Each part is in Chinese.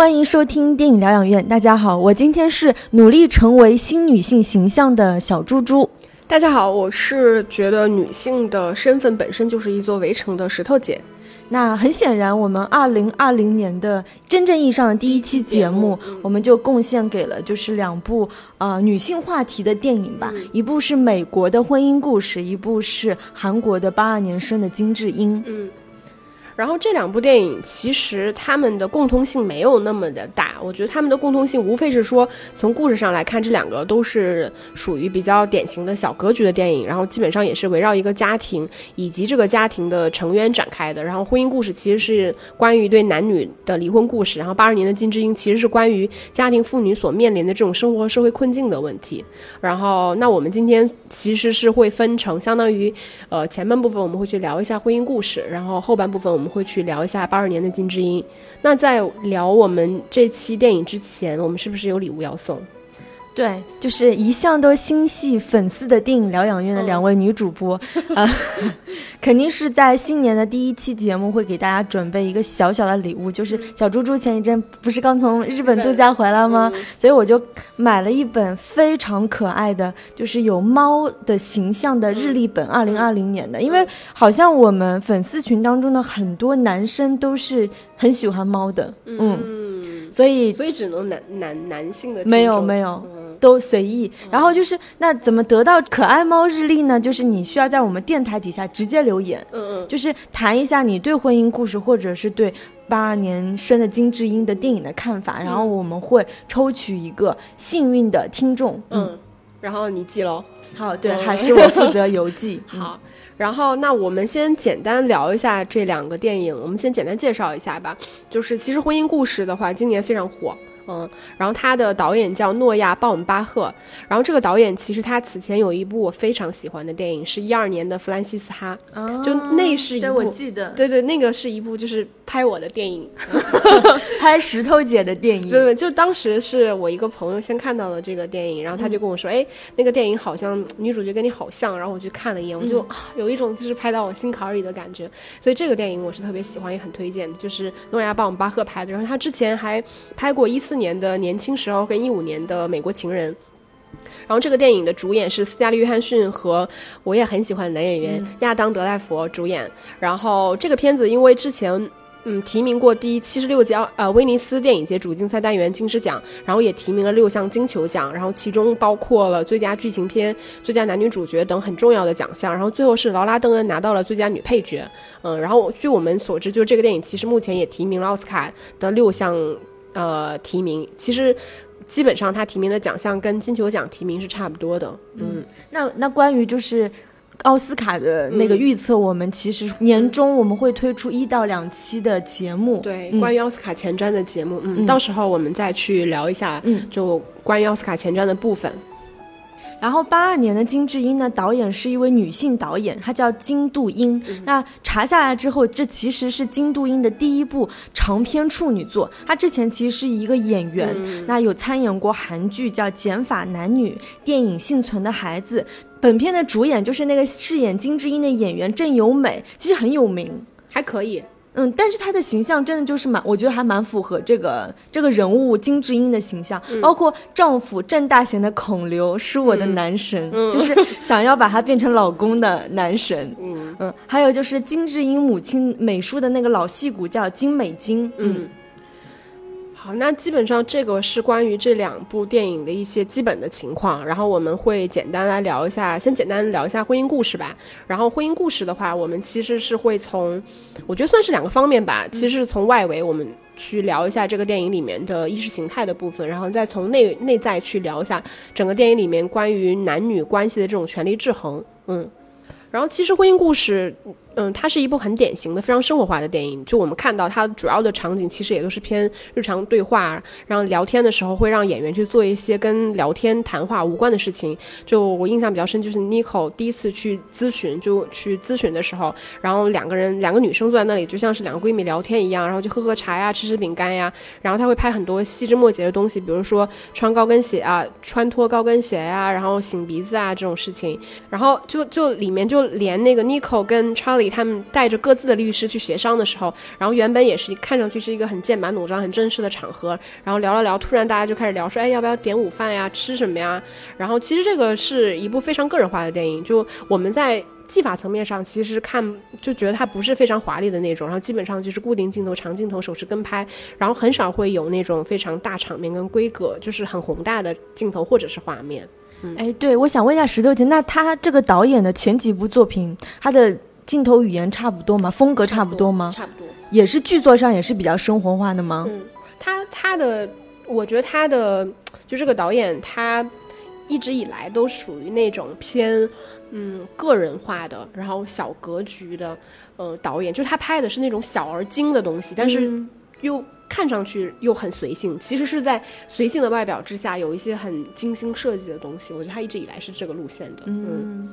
欢迎收听电影疗养院。大家好，我今天是努力成为新女性形象的小猪猪。大家好，我是觉得女性的身份本身就是一座围城的石头姐。那很显然，我们二零二零年的真正意义上的第一期节目，我们就贡献给了就是两部呃女性话题的电影吧，一部是美国的婚姻故事，一部是韩国的八二年生的金智英。嗯。然后这两部电影其实他们的共通性没有那么的大，我觉得他们的共通性无非是说从故事上来看，这两个都是属于比较典型的小格局的电影，然后基本上也是围绕一个家庭以及这个家庭的成员展开的。然后婚姻故事其实是关于一对男女的离婚故事，然后八二年的金智英其实是关于家庭妇女所面临的这种生活和社会困境的问题。然后那我们今天其实是会分成相当于，呃前半部分我们会去聊一下婚姻故事，然后后半部分我们。会去聊一下八二年的金智英。那在聊我们这期电影之前，我们是不是有礼物要送？对，就是一向都心系粉丝的电影疗养院的两位女主播，啊，肯定是在新年的第一期节目会给大家准备一个小小的礼物，就是小猪猪前一阵不是刚从日本度假回来吗？所以我就买了一本非常可爱的，就是有猫的形象的日历本，二零二零年的，因为好像我们粉丝群当中的很多男生都是很喜欢猫的，嗯，所以所以只能男男男性的没有没有。都随意，然后就是那怎么得到可爱猫日历呢？就是你需要在我们电台底下直接留言，嗯嗯，就是谈一下你对婚姻故事或者是对八二年生的金智英的电影的看法，然后我们会抽取一个幸运的听众，嗯，然后你记喽。好，对，还是我负责邮寄。好，然后那我们先简单聊一下这两个电影，我们先简单介绍一下吧。就是其实婚姻故事的话，今年非常火。嗯，然后他的导演叫诺亚·鲍姆巴赫，然后这个导演其实他此前有一部我非常喜欢的电影，是一二年的《弗兰西斯哈》，就那是一部，我记得，对对，那个是一部就是拍我的电影，拍石头姐的电影，对对，就当时是我一个朋友先看到了这个电影，然后他就跟我说，哎，那个电影好像女主角跟你好像，然后我去看了一眼，我就啊有一种就是拍到我心坎里的感觉，所以这个电影我是特别喜欢，也很推荐，就是诺亚·鲍姆巴赫拍的，然后他之前还拍过一四。年的年轻时候跟一五年的美国情人，然后这个电影的主演是斯嘉丽约翰逊和我也很喜欢的男演员亚当德莱佛主演。然后这个片子因为之前嗯提名过第七十六届呃威尼斯电影节主竞赛单元金狮奖，然后也提名了六项金球奖，然后其中包括了最佳剧情片、最佳男女主角等很重要的奖项。然后最后是劳拉邓恩拿到了最佳女配角。嗯，然后据我们所知，就这个电影其实目前也提名了奥斯卡的六项。呃，提名其实基本上他提名的奖项跟金球奖提名是差不多的。嗯，那那关于就是奥斯卡的那个预测，我们其实年终我们会推出一到两期的节目。对，关于奥斯卡前瞻的节目，嗯，到时候我们再去聊一下，嗯，就关于奥斯卡前瞻的部分。然后八二年的金智英呢，导演是一位女性导演，她叫金杜英。那查下来之后，这其实是金杜英的第一部长篇处女作。她之前其实是一个演员，那有参演过韩剧叫《减法男女》，电影《幸存的孩子》。本片的主演就是那个饰演金智英的演员郑有美，其实很有名，还可以。嗯，但是他的形象真的就是蛮，我觉得还蛮符合这个这个人物金智英的形象，包括丈夫郑大贤的孔刘是我的男神，就是 想要把他变成老公的男神。嗯嗯，还有就是金智英母亲美术的那个老戏骨叫金美金。嗯。好，那基本上这个是关于这两部电影的一些基本的情况，然后我们会简单来聊一下，先简单聊一下婚姻故事吧。然后婚姻故事的话，我们其实是会从，我觉得算是两个方面吧。其实是从外围我们去聊一下这个电影里面的意识形态的部分，然后再从内内在去聊一下整个电影里面关于男女关系的这种权力制衡。嗯，然后其实婚姻故事。嗯，它是一部很典型的、非常生活化的电影。就我们看到，它主要的场景其实也都是偏日常对话，然后聊天的时候会让演员去做一些跟聊天谈话无关的事情。就我印象比较深，就是 n i c o 第一次去咨询，就去咨询的时候，然后两个人，两个女生坐在那里，就像是两个闺蜜聊天一样，然后就喝喝茶呀，吃吃饼干呀。然后他会拍很多细枝末节的东西，比如说穿高跟鞋啊，穿脱高跟鞋呀，然后擤鼻子啊这种事情。然后就就里面就连那个 n i c o 跟 Charlie。里他们带着各自的律师去协商的时候，然后原本也是看上去是一个很剑拔弩张、很正式的场合，然后聊了聊，突然大家就开始聊说，哎，要不要点午饭呀？吃什么呀？然后其实这个是一部非常个人化的电影，就我们在。技法层面上，其实看就觉得它不是非常华丽的那种，然后基本上就是固定镜头、长镜头、手持跟拍，然后很少会有那种非常大场面跟规格，就是很宏大的镜头或者是画面。哎，对，我想问一下石头姐，那他这个导演的前几部作品，他的镜头语言差不多吗？风格差不多吗？差不多，也是剧作上也是比较生活化的吗？嗯，他他的，我觉得他的就这个导演他。一直以来都属于那种偏，嗯，个人化的，然后小格局的，呃，导演，就是他拍的是那种小而精的东西，但是又看上去又很随性，其实是在随性的外表之下有一些很精心设计的东西。我觉得他一直以来是这个路线的。嗯，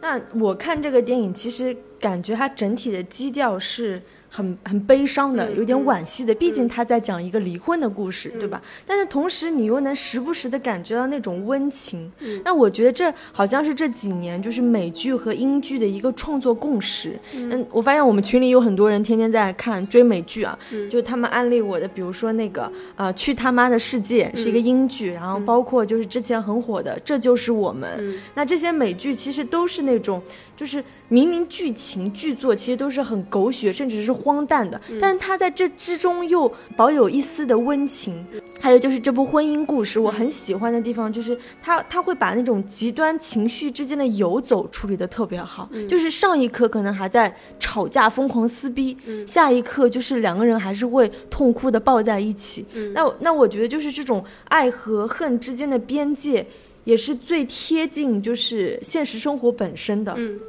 那我看这个电影，其实感觉它整体的基调是。很很悲伤的，有点惋惜的，毕竟他在讲一个离婚的故事，对吧？但是同时你又能时不时的感觉到那种温情。那我觉得这好像是这几年就是美剧和英剧的一个创作共识。嗯，我发现我们群里有很多人天天在看追美剧啊，就他们安利我的，比如说那个啊，去他妈的世界是一个英剧，然后包括就是之前很火的这就是我们。那这些美剧其实都是那种。就是明明剧情剧作其实都是很狗血，甚至是荒诞的，但是他在这之中又保有一丝的温情。还有就是这部婚姻故事，我很喜欢的地方就是他他会把那种极端情绪之间的游走处理的特别好。就是上一刻可能还在吵架疯狂撕逼，下一刻就是两个人还是会痛哭的抱在一起。那那我觉得就是这种爱和恨之间的边界。也是最贴近就是现实生活本身的，嗯，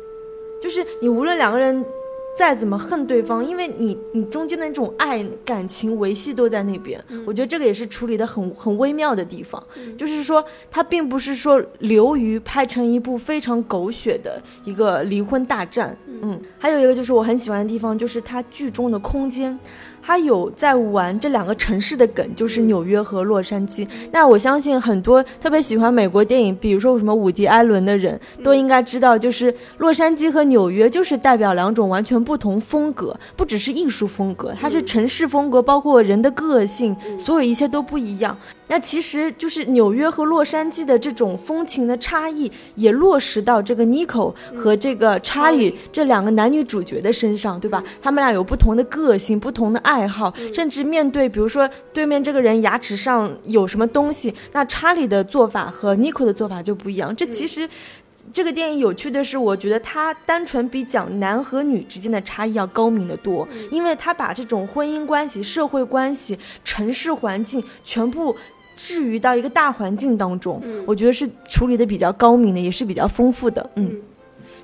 就是你无论两个人再怎么恨对方，因为你你中间的那种爱感情维系都在那边，我觉得这个也是处理的很很微妙的地方，就是说它并不是说流于拍成一部非常狗血的一个离婚大战，嗯，还有一个就是我很喜欢的地方就是它剧中的空间。他有在玩这两个城市的梗，就是纽约和洛杉矶。那我相信很多特别喜欢美国电影，比如说什么伍迪·艾伦的人都应该知道，就是洛杉矶和纽约就是代表两种完全不同风格，不只是艺术风格，它是城市风格，包括人的个性，所有一切都不一样。那其实就是纽约和洛杉矶的这种风情的差异，也落实到这个 Nico 和这个查理这两个男女主角的身上，对吧？他们俩有不同的个性、不同的爱好，甚至面对比如说对面这个人牙齿上有什么东西，那查理的做法和 Nico 的做法就不一样。这其实。这个电影有趣的是，我觉得它单纯比讲男和女之间的差异要高明的多，因为它把这种婚姻关系、社会关系、城市环境全部。置于到一个大环境当中，我觉得是处理的比较高明的，也是比较丰富的。嗯，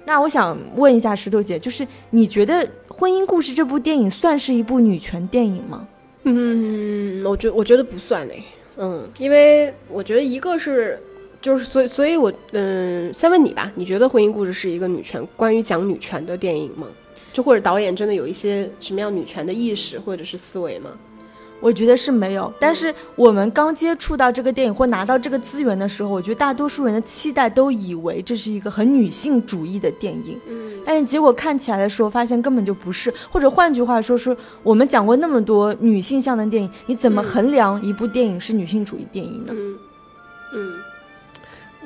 那我想问一下石头姐，就是你觉得《婚姻故事》这部电影算是一部女权电影吗？嗯，我觉我觉得不算嘞。嗯，因为我觉得一个是，就是所以所以，我嗯，先问你吧，你觉得《婚姻故事》是一个女权关于讲女权的电影吗？就或者导演真的有一些什么样女权的意识或者是思维吗？我觉得是没有，但是我们刚接触到这个电影或拿到这个资源的时候，我觉得大多数人的期待都以为这是一个很女性主义的电影，嗯，但是结果看起来的时候，发现根本就不是。或者换句话说，是我们讲过那么多女性向的电影，你怎么衡量一部电影是女性主义电影呢？嗯，嗯，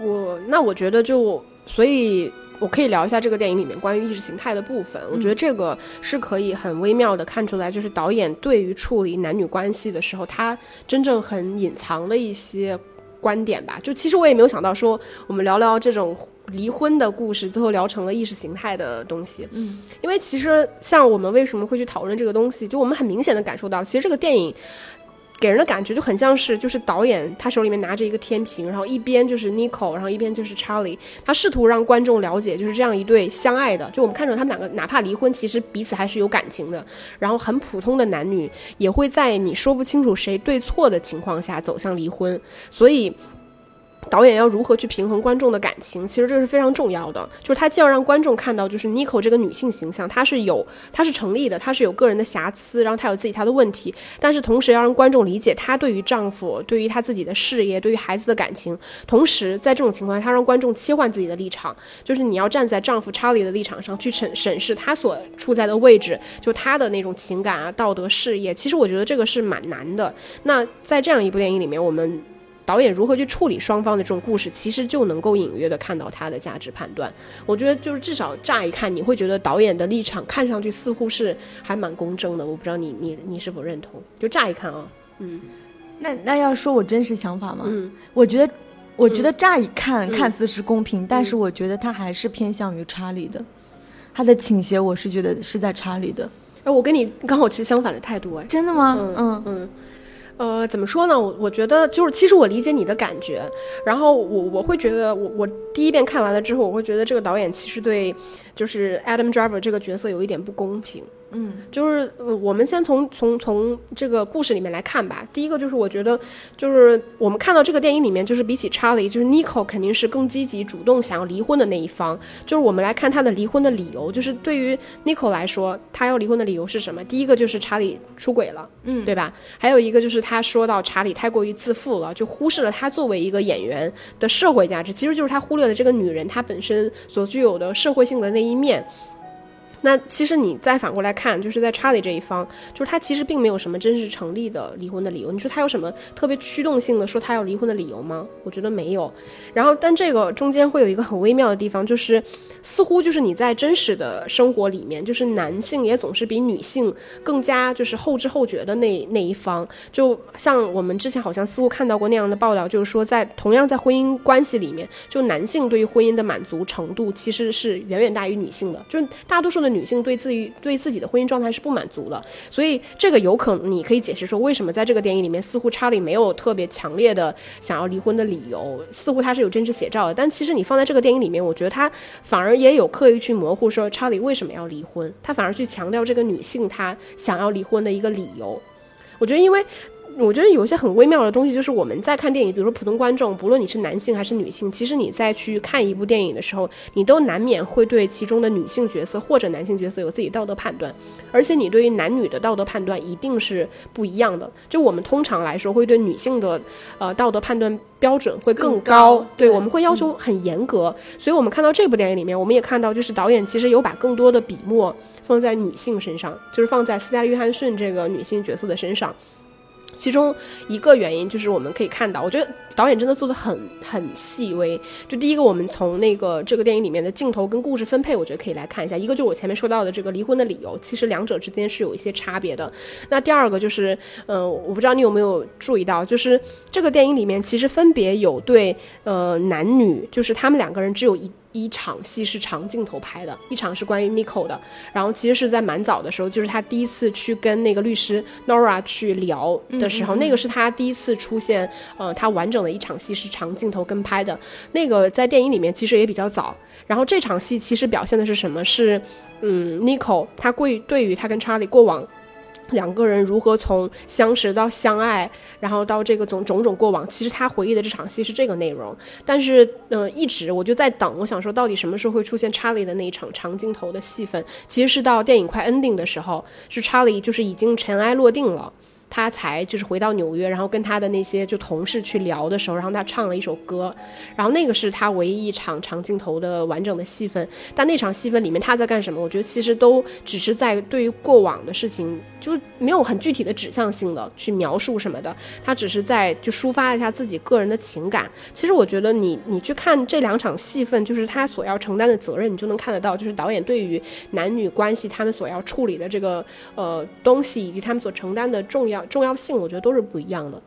我那我觉得就所以。我可以聊一下这个电影里面关于意识形态的部分，我觉得这个是可以很微妙的看出来，就是导演对于处理男女关系的时候，他真正很隐藏的一些观点吧。就其实我也没有想到说，我们聊聊这种离婚的故事，最后聊成了意识形态的东西。嗯，因为其实像我们为什么会去讨论这个东西，就我们很明显的感受到，其实这个电影。给人的感觉就很像是，就是导演他手里面拿着一个天平，然后一边就是 Nico，然后一边就是 Charlie，他试图让观众了解，就是这样一对相爱的，就我们看着他们两个，哪怕离婚，其实彼此还是有感情的。然后很普通的男女也会在你说不清楚谁对错的情况下走向离婚，所以。导演要如何去平衡观众的感情，其实这是非常重要的。就是他既要让观众看到，就是 Nico 这个女性形象，她是有，她是成立的，她是有个人的瑕疵，然后她有自己她的问题，但是同时要让观众理解她对于丈夫、对于她自己的事业、对于孩子的感情。同时，在这种情况下，她让观众切换自己的立场，就是你要站在丈夫查理的立场上去审审视他所处在的位置，就他的那种情感啊、道德、事业。其实我觉得这个是蛮难的。那在这样一部电影里面，我们。导演如何去处理双方的这种故事，其实就能够隐约的看到他的价值判断。我觉得就是至少乍一看，你会觉得导演的立场看上去似乎是还蛮公正的。我不知道你你你是否认同？就乍一看啊，嗯，那那要说我真实想法吗？嗯，我觉得我觉得乍一看看似是公平，但是我觉得他还是偏向于查理的，他的倾斜我是觉得是在查理的。哎，我跟你刚好持相反的态度哎，真的吗？嗯嗯。呃，怎么说呢？我我觉得就是，其实我理解你的感觉，然后我我会觉得，我我第一遍看完了之后，我会觉得这个导演其实对，就是 Adam Driver 这个角色有一点不公平。嗯，就是呃，我们先从从从这个故事里面来看吧。第一个就是我觉得，就是我们看到这个电影里面，就是比起查理，就是 Nico 肯定是更积极主动想要离婚的那一方。就是我们来看他的离婚的理由，就是对于 Nico 来说，他要离婚的理由是什么？第一个就是查理出轨了，嗯，对吧？还有一个就是他说到查理太过于自负了，就忽视了他作为一个演员的社会价值，其实就是他忽略了这个女人她本身所具有的社会性的那一面。那其实你再反过来看，就是在查理这一方，就是他其实并没有什么真实成立的离婚的理由。你说他有什么特别驱动性的说他要离婚的理由吗？我觉得没有。然后，但这个中间会有一个很微妙的地方，就是似乎就是你在真实的生活里面，就是男性也总是比女性更加就是后知后觉的那那一方。就像我们之前好像似乎看到过那样的报道，就是说在同样在婚姻关系里面，就男性对于婚姻的满足程度其实是远远大于女性的，就是大多数的。女女性对自于对自己的婚姻状态是不满足的，所以这个有可能你可以解释说，为什么在这个电影里面，似乎查理没有特别强烈的想要离婚的理由，似乎他是有真实写照的。但其实你放在这个电影里面，我觉得他反而也有刻意去模糊说查理为什么要离婚，他反而去强调这个女性她想要离婚的一个理由。我觉得因为。我觉得有一些很微妙的东西，就是我们在看电影，比如说普通观众，不论你是男性还是女性，其实你在去看一部电影的时候，你都难免会对其中的女性角色或者男性角色有自己道德判断，而且你对于男女的道德判断一定是不一样的。就我们通常来说，会对女性的呃道德判断标准会更高，对，我们会要求很严格。所以我们看到这部电影里面，我们也看到，就是导演其实有把更多的笔墨放在女性身上，就是放在斯嘉丽·约翰逊这个女性角色的身上。其中一个原因就是我们可以看到，我觉得导演真的做的很很细微。就第一个，我们从那个这个电影里面的镜头跟故事分配，我觉得可以来看一下。一个就是我前面说到的这个离婚的理由，其实两者之间是有一些差别的。那第二个就是，嗯，我不知道你有没有注意到，就是这个电影里面其实分别有对呃男女，就是他们两个人只有一。一场戏是长镜头拍的，一场是关于 Nico 的，然后其实是在蛮早的时候，就是他第一次去跟那个律师 Nora 去聊的时候，那个是他第一次出现，呃，他完整的一场戏是长镜头跟拍的，那个在电影里面其实也比较早。然后这场戏其实表现的是什么？是，嗯，Nico 他过对于他跟 Charlie 过往。两个人如何从相识到相爱，然后到这个种种种过往，其实他回忆的这场戏是这个内容。但是，嗯，一直我就在等，我想说到底什么时候会出现查理的那一场长镜头的戏份？其实是到电影快 ending 的时候，是查理就是已经尘埃落定了。他才就是回到纽约，然后跟他的那些就同事去聊的时候，然后他唱了一首歌，然后那个是他唯一一场长镜头的完整的戏份。但那场戏份里面他在干什么？我觉得其实都只是在对于过往的事情，就没有很具体的指向性的去描述什么的。他只是在就抒发一下自己个人的情感。其实我觉得你你去看这两场戏份，就是他所要承担的责任，你就能看得到，就是导演对于男女关系他们所要处理的这个呃东西，以及他们所承担的重要。重要性，我觉得都是不一样的。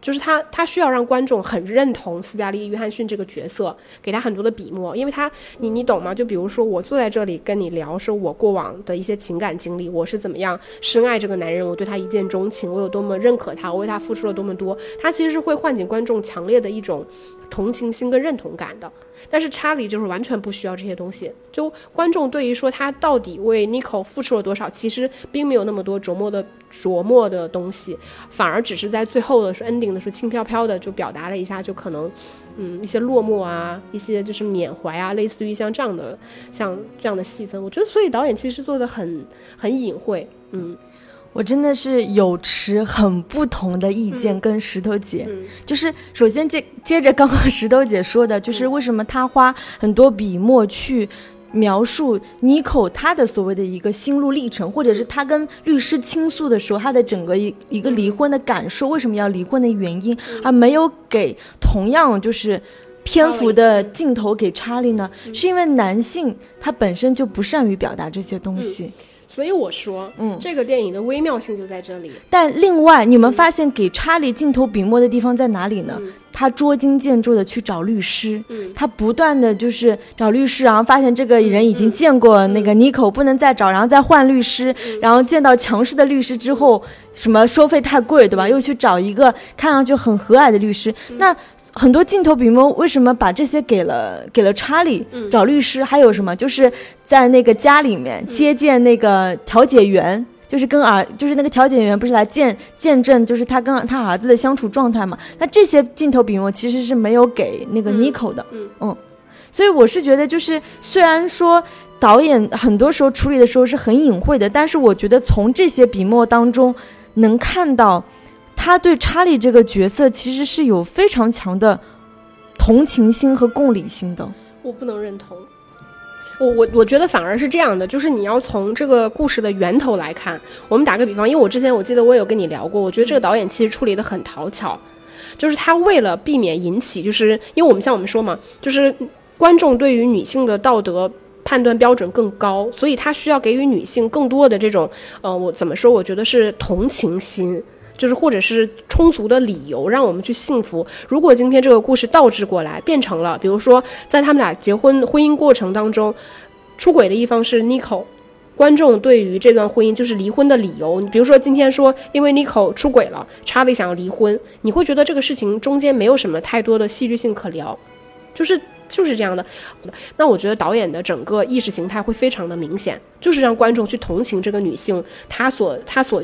就是他，他需要让观众很认同斯嘉丽·约翰逊这个角色，给他很多的笔墨，因为他，你你懂吗？就比如说，我坐在这里跟你聊，说我过往的一些情感经历，我是怎么样深爱这个男人，我对他一见钟情，我有多么认可他，我为他付出了多么多，他其实是会唤醒观众强烈的一种同情心跟认同感的。但是查理就是完全不需要这些东西，就观众对于说他到底为 Nico 付出了多少，其实并没有那么多琢磨的琢磨的东西，反而只是在最后的时候 ending 的时候轻飘飘的就表达了一下，就可能嗯一些落寞啊，一些就是缅怀啊，类似于像这样的像这样的戏份，我觉得所以导演其实做的很很隐晦，嗯。我真的是有持很不同的意见，跟石头姐，嗯。就是首先接接着刚刚石头姐说的，就是为什么她花很多笔墨去。描述妮蔻她的所谓的一个心路历程，或者是她跟律师倾诉的时候，她的整个一一个离婚的感受，为什么要离婚的原因，而没有给同样就是篇幅的镜头给查理呢？是因为男性他本身就不善于表达这些东西。所以我说，嗯。这个电影的微妙性就在这里，但另外，你们发现给查理镜头笔墨的地方在哪里呢？嗯他捉襟见肘的去找律师，嗯他不断的就是找律师，然后发现这个人已经见过那个妮蔻，不能再找，然后再换律师，然后见到强势的律师之后，什么收费太贵，对吧？又去找一个看上去很和蔼的律师。那很多镜头笔墨为什么把这些给了给了查理找律师？还有什么？就是在那个家里面接见那个调解员。就是跟儿，就是那个调解员不是来见见证，就是他跟他儿子的相处状态嘛。那这些镜头笔墨其实是没有给那个妮蔻的，嗯所以我是觉得，就是虽然说导演很多时候处理的时候是很隐晦的，但是我觉得从这些笔墨当中能看到，他对查理这个角色其实是有非常强的同情心和共理心的。我不能认同。我我我觉得反而是这样的，就是你要从这个故事的源头来看。我们打个比方，因为我之前我记得我有跟你聊过，我觉得这个导演其实处理的很讨巧，就是他为了避免引起，就是因为我们像我们说嘛，就是观众对于女性的道德判断标准更高，所以他需要给予女性更多的这种，呃，我怎么说？我觉得是同情心。就是或者是充足的理由让我们去信服。如果今天这个故事倒置过来，变成了，比如说在他们俩结婚婚姻过程当中，出轨的一方是 Nico，观众对于这段婚姻就是离婚的理由，你比如说今天说因为 Nico 出轨了，查理想要离婚，你会觉得这个事情中间没有什么太多的戏剧性可聊，就是。就是这样的，那我觉得导演的整个意识形态会非常的明显，就是让观众去同情这个女性，她所她所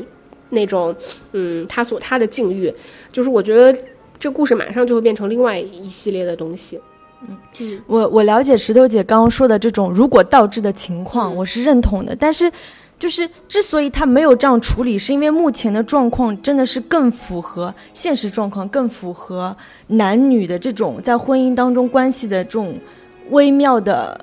那种，嗯，他所他的境遇，就是我觉得这故事马上就会变成另外一系列的东西。嗯我我了解石头姐刚刚说的这种如果倒置的情况，嗯我是认同的。但是，就是之所以他没有这样处理，是因为目前的状况真的是更符合现实状况，更符合男女的这种在婚姻当中关系的这种微妙的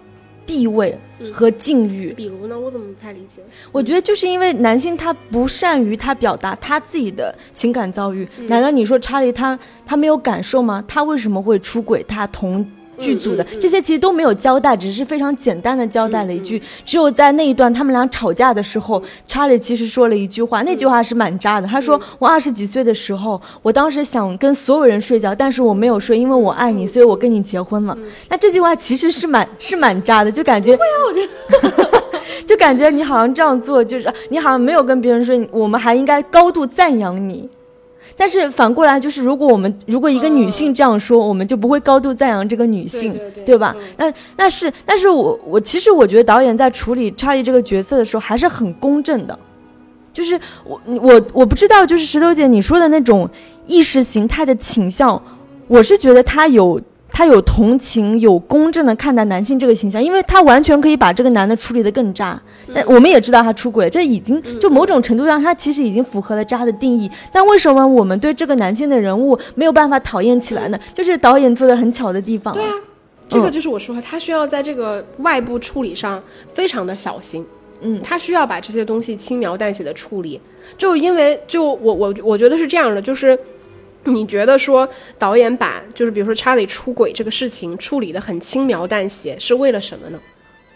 地位和境遇。比如呢，我怎么不太理解？我觉得就是因为男性他不善于他表达他自己的情感遭遇，嗯难道你说查理他他没有感受吗？他为什么会出轨？他同剧组的、这些其实都没有交代，只是非常简单的交代了一句。只有在那一段他们俩吵架的时候，查理其实说了一句话，那句话是蛮渣的。他说：“我二十几岁的时候，我当时想跟所有人睡觉，但是我没有睡，因为我爱你，所以我跟你结婚了。那这句话其实是蛮 是蛮渣的，就感觉会啊，我觉得。就感觉你好像这样做，就是你好像没有跟别人说，我们还应该高度赞扬你。但是反过来，就是如果我们如果一个女性这样说，我们就不会高度赞扬这个女性，对对对吧？嗯那那是，但是我我其实我觉得导演在处理查理这个角色的时候还是很公正的，就是我我我不知道，就是石头姐你说的那种意识形态的倾向，我是觉得他有。他有同情，有公正的看待男性这个形象，因为他完全可以把这个男的处理得更渣。但我们也知道他出轨，这已经就某种程度上，他其实已经符合了渣的定义。但为什么我们对这个男性的人物没有办法讨厌起来呢？就是导演做的很巧的地方。对啊，这个就是我说，他需要在这个外部处理上非常的小心。嗯他需要把这些东西轻描淡写的处理，就因为就我我我觉得是这样的，就是你觉得说导演把就是比如说查理出轨这个事情处理的很轻描淡写，是为了什么呢？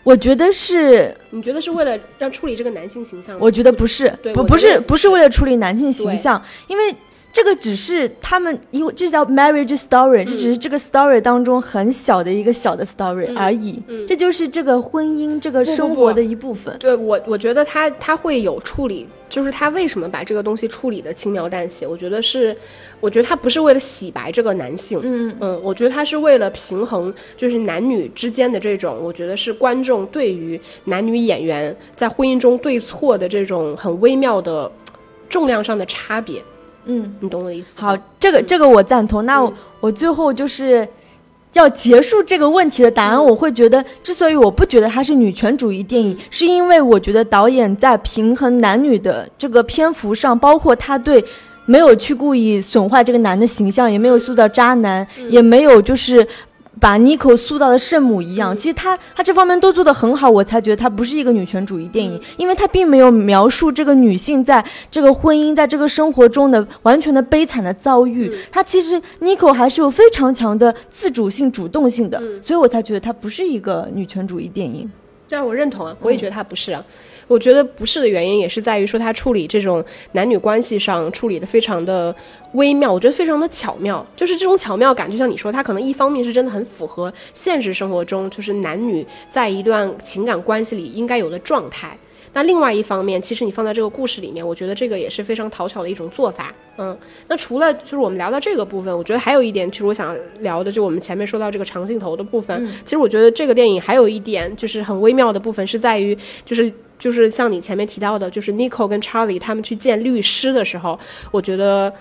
我觉得是，你觉得是为了让处理这个男性形象？我觉得不是，不不是不是为了处理男性形象，因为这个只是他们，因为这叫 marriage story，、这只是这个 story 当中很小的一个小的 story 而已，嗯这就是这个婚姻这个生活的一部分。对我，我觉得他他会有处理，就是他为什么把这个东西处理的轻描淡写？我觉得是，我觉得他不是为了洗白这个男性，嗯嗯，我觉得他是为了平衡，就是男女之间的这种，我觉得是观众对于男女演员在婚姻中对错的这种很微妙的重量上的差别。嗯，你懂我的意思？好，这个这个我赞同。那我我最后就是要结束这个问题的答案，我会觉得，之所以我不觉得它是女权主义电影，是因为我觉得导演在平衡男女的这个篇幅上，包括他对没有去故意损坏这个男的形象，也没有塑造渣男，也没有就是。把 Nico 塑造的圣母一样，其实他他这方面都做得很好，我才觉得他不是一个女权主义电影，因为他并没有描述这个女性在这个婚姻在这个生活中的完全的悲惨的遭遇，他其实 Nico 还是有非常强的自主性、主动性的，所以我才觉得他不是一个女权主义电影。对啊，我认同啊，我也觉得他不是啊。我觉得不是的原因也是在于说他处理这种男女关系上处理的非常的微妙，我觉得非常的巧妙。就是这种巧妙感，就像你说，他可能一方面是真的很符合现实生活中就是男女在一段情感关系里应该有的状态。那另外一方面，其实你放在这个故事里面，我觉得这个也是非常讨巧的一种做法。嗯，那除了就是我们聊到这个部分，我觉得还有一点，其实我想聊的，就我们前面说到这个长镜头的部分。其实我觉得这个电影还有一点就是很微妙的部分，是在于就是就是像你前面提到的，就是 Nico 跟 Charlie 他们去见律师的时候，我觉得。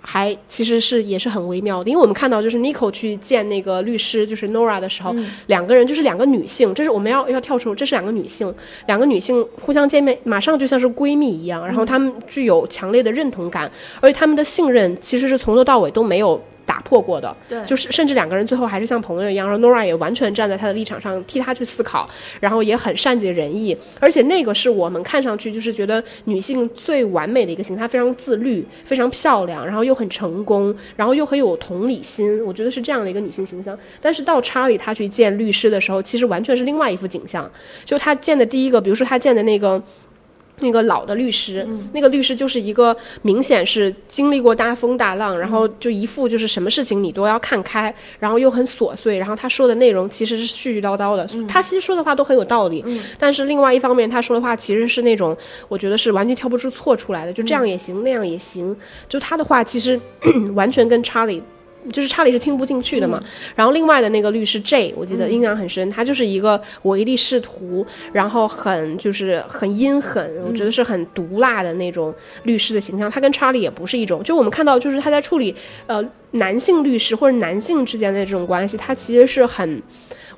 还其实是也是很微妙的，因为我们看到就是 Nico 去见那个律师，就是 Nora 的时候，两个人就是两个女性，这是我们要要跳出，这是两个女性，两个女性互相见面，马上就像是闺蜜一样，然后她们具有强烈的认同感，而且她们的信任其实是从头到尾都没有。打破过的，对，就是甚至两个人最后还是像朋友一样，然后 Nora 也完全站在他的立场上替他去思考，然后也很善解人意，而且那个是我们看上去就是觉得女性最完美的一个形象，非常自律，非常漂亮，然后又很成功，然后又很有同理心，我觉得是这样的一个女性形象。但是到查理他去见律师的时候，其实完全是另外一幅景象，就他见的第一个，比如说他见的那个。那个老的律师，那个律师就是一个明显是经历过大风大浪，然后就一副就是什么事情你都要看开，然后又很琐碎，然后他说的内容其实是絮絮叨叨的，他其实说的话都很有道理，但是另外一方面他说的话其实是那种我觉得是完全挑不出错出来的，就这样也行，那样也行，就他的话其实 完全跟查理。就是查理是听不进去的嘛，然后另外的那个律师 J，我记得印象很深，他就是一个唯利是图，然后很就是很阴狠，我觉得是很毒辣的那种律师的形象。他跟查理也不是一种，就我们看到就是他在处理呃男性律师或者男性之间的这种关系，他其实是很，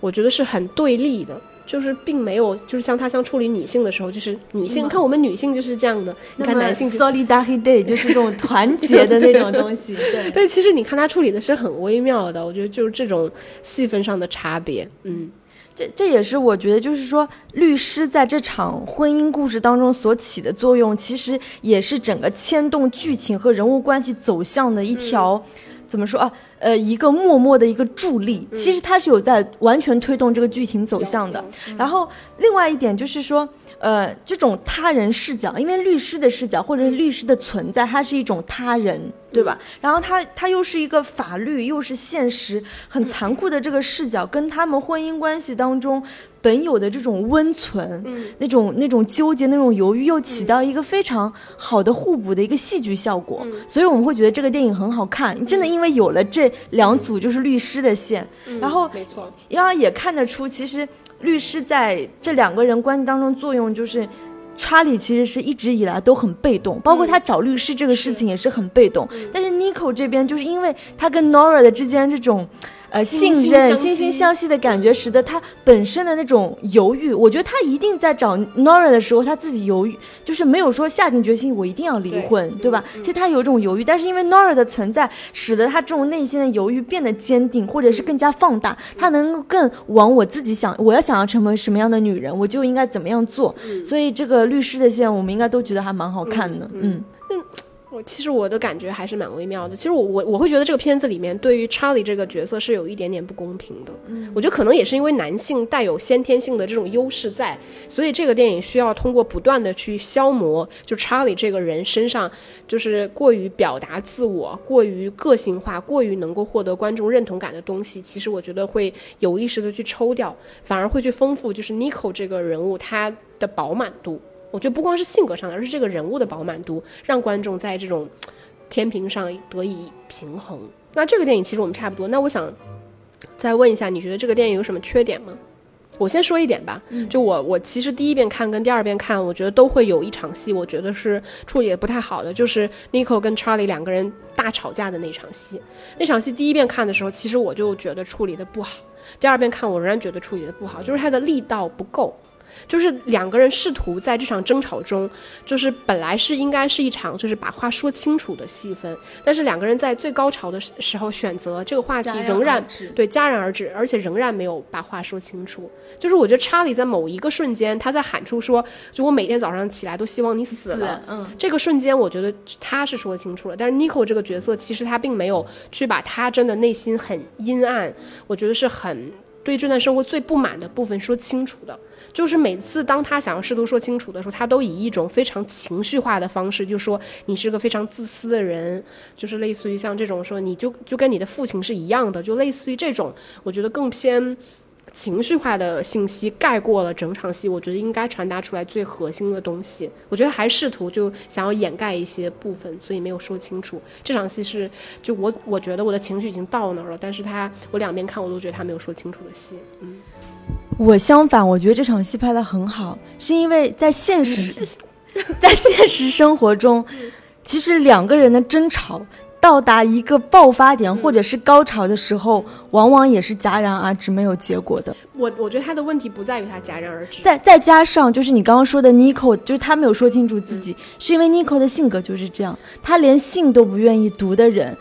我觉得是很对立的。就是并没有，就是像他像处理女性的时候，就是女性，看我们女性就是这样的。你看男性，solidarity 就是这种团结的 那种东西。对对，其实你看他处理的是很微妙的，我觉得就是这种戏份上的差别。嗯，这这也是我觉得，就是说律师在这场婚姻故事当中所起的作用，其实也是整个牵动剧情和人物关系走向的一条，怎么说啊？呃，一个默默的一个助力，其实他是有在完全推动这个剧情走向的。然后，另外一点就是说，呃，这种他人视角，因为律师的视角或者是律师的存在，它是一种他人。对吧？然后他他又是一个法律，又是现实，很残酷的这个视角，跟他们婚姻关系当中本有的这种温存，那种那种纠结、那种犹豫，又起到一个非常好的互补的一个戏剧效果。所以我们会觉得这个电影很好看，真的因为有了这两组就是律师的线，然后没错，然后也看得出，其实律师在这两个人关系当中作用就是。查理其实是一直以来都很被动，包括他找律师这个事情也是很被动。但是 Nico 这边就是因为他跟 Nora 的之间这种。呃，信任、惺惺相惜的感觉，使得他本身的那种犹豫，我觉得他一定在找 Nora 的时候，他自己犹豫，就是没有说下定决心，我一定要离婚，对吧？其实他有一种犹豫，但是因为 Nora 的存在，使得他这种内心的犹豫变得坚定，或者是更加放大，他能够更往我自己想，我要想要成为什么样的女人，我就应该怎么样做。所以这个律师的线，我们应该都觉得还蛮好看的，嗯。我其实我的感觉还是蛮微妙的。其实我我我会觉得这个片子里面对于查理这个角色是有一点点不公平的。嗯，我觉得可能也是因为男性带有先天性的这种优势在，所以这个电影需要通过不断的去消磨，就查理这个人身上就是过于表达自我、过于个性化、过于能够获得观众认同感的东西。其实我觉得会有意识的去抽掉，反而会去丰富就是 Nico 这个人物他的饱满度。我觉得不光是性格上的，而是这个人物的饱满度，让观众在这种天平上得以平衡。那这个电影其实我们差不多。那我想再问一下，你觉得这个电影有什么缺点吗？我先说一点吧，就我我其实第一遍看跟第二遍看，我觉得都会有一场戏，我觉得是处理的不太好的，就是 Nico 跟 Charlie 两个人大吵架的那场戏。那场戏第一遍看的时候，其实我就觉得处理的不好，第二遍看我仍然觉得处理的不好，就是它的力道不够。就是两个人试图在这场争吵中，就是本来是应该是一场就是把话说清楚的戏份，但是两个人在最高潮的时候选择这个话题仍然对戛然而止，而且仍然没有把话说清楚。就是我觉得查理在某一个瞬间，他在喊出说，就我每天早上起来都希望你死了。嗯，这个瞬间我觉得他是说清楚了，但是 Nico 这个角色其实他并没有去把他真的内心很阴暗，我觉得是很对这段生活最不满的部分说清楚的。就是每次当他想要试图说清楚的时候，他都以一种非常情绪化的方式，就说你是个非常自私的人，就是类似于像这种说你就就跟你的父亲是一样的，就类似于这种，我觉得更偏情绪化的信息盖过了整场戏，我觉得应该传达出来最核心的东西。我觉得还试图就想要掩盖一些部分，所以没有说清楚。这场戏是就我我觉得我的情绪已经到那儿了，但是他我两边看我都觉得他没有说清楚的戏，嗯。我相反，我觉得这场戏拍的很好，是因为在现实，在现实生活中，其实两个人的争吵到达一个爆发点或者是高潮的时候，往往也是戛然而止，没有结果的。我我觉得他的问题不在于他戛然而止，再再加上就是你刚刚说的 Nico，就是他没有说清楚自己，是因为 Nico 的性格就是这样，他连信都不愿意读的人，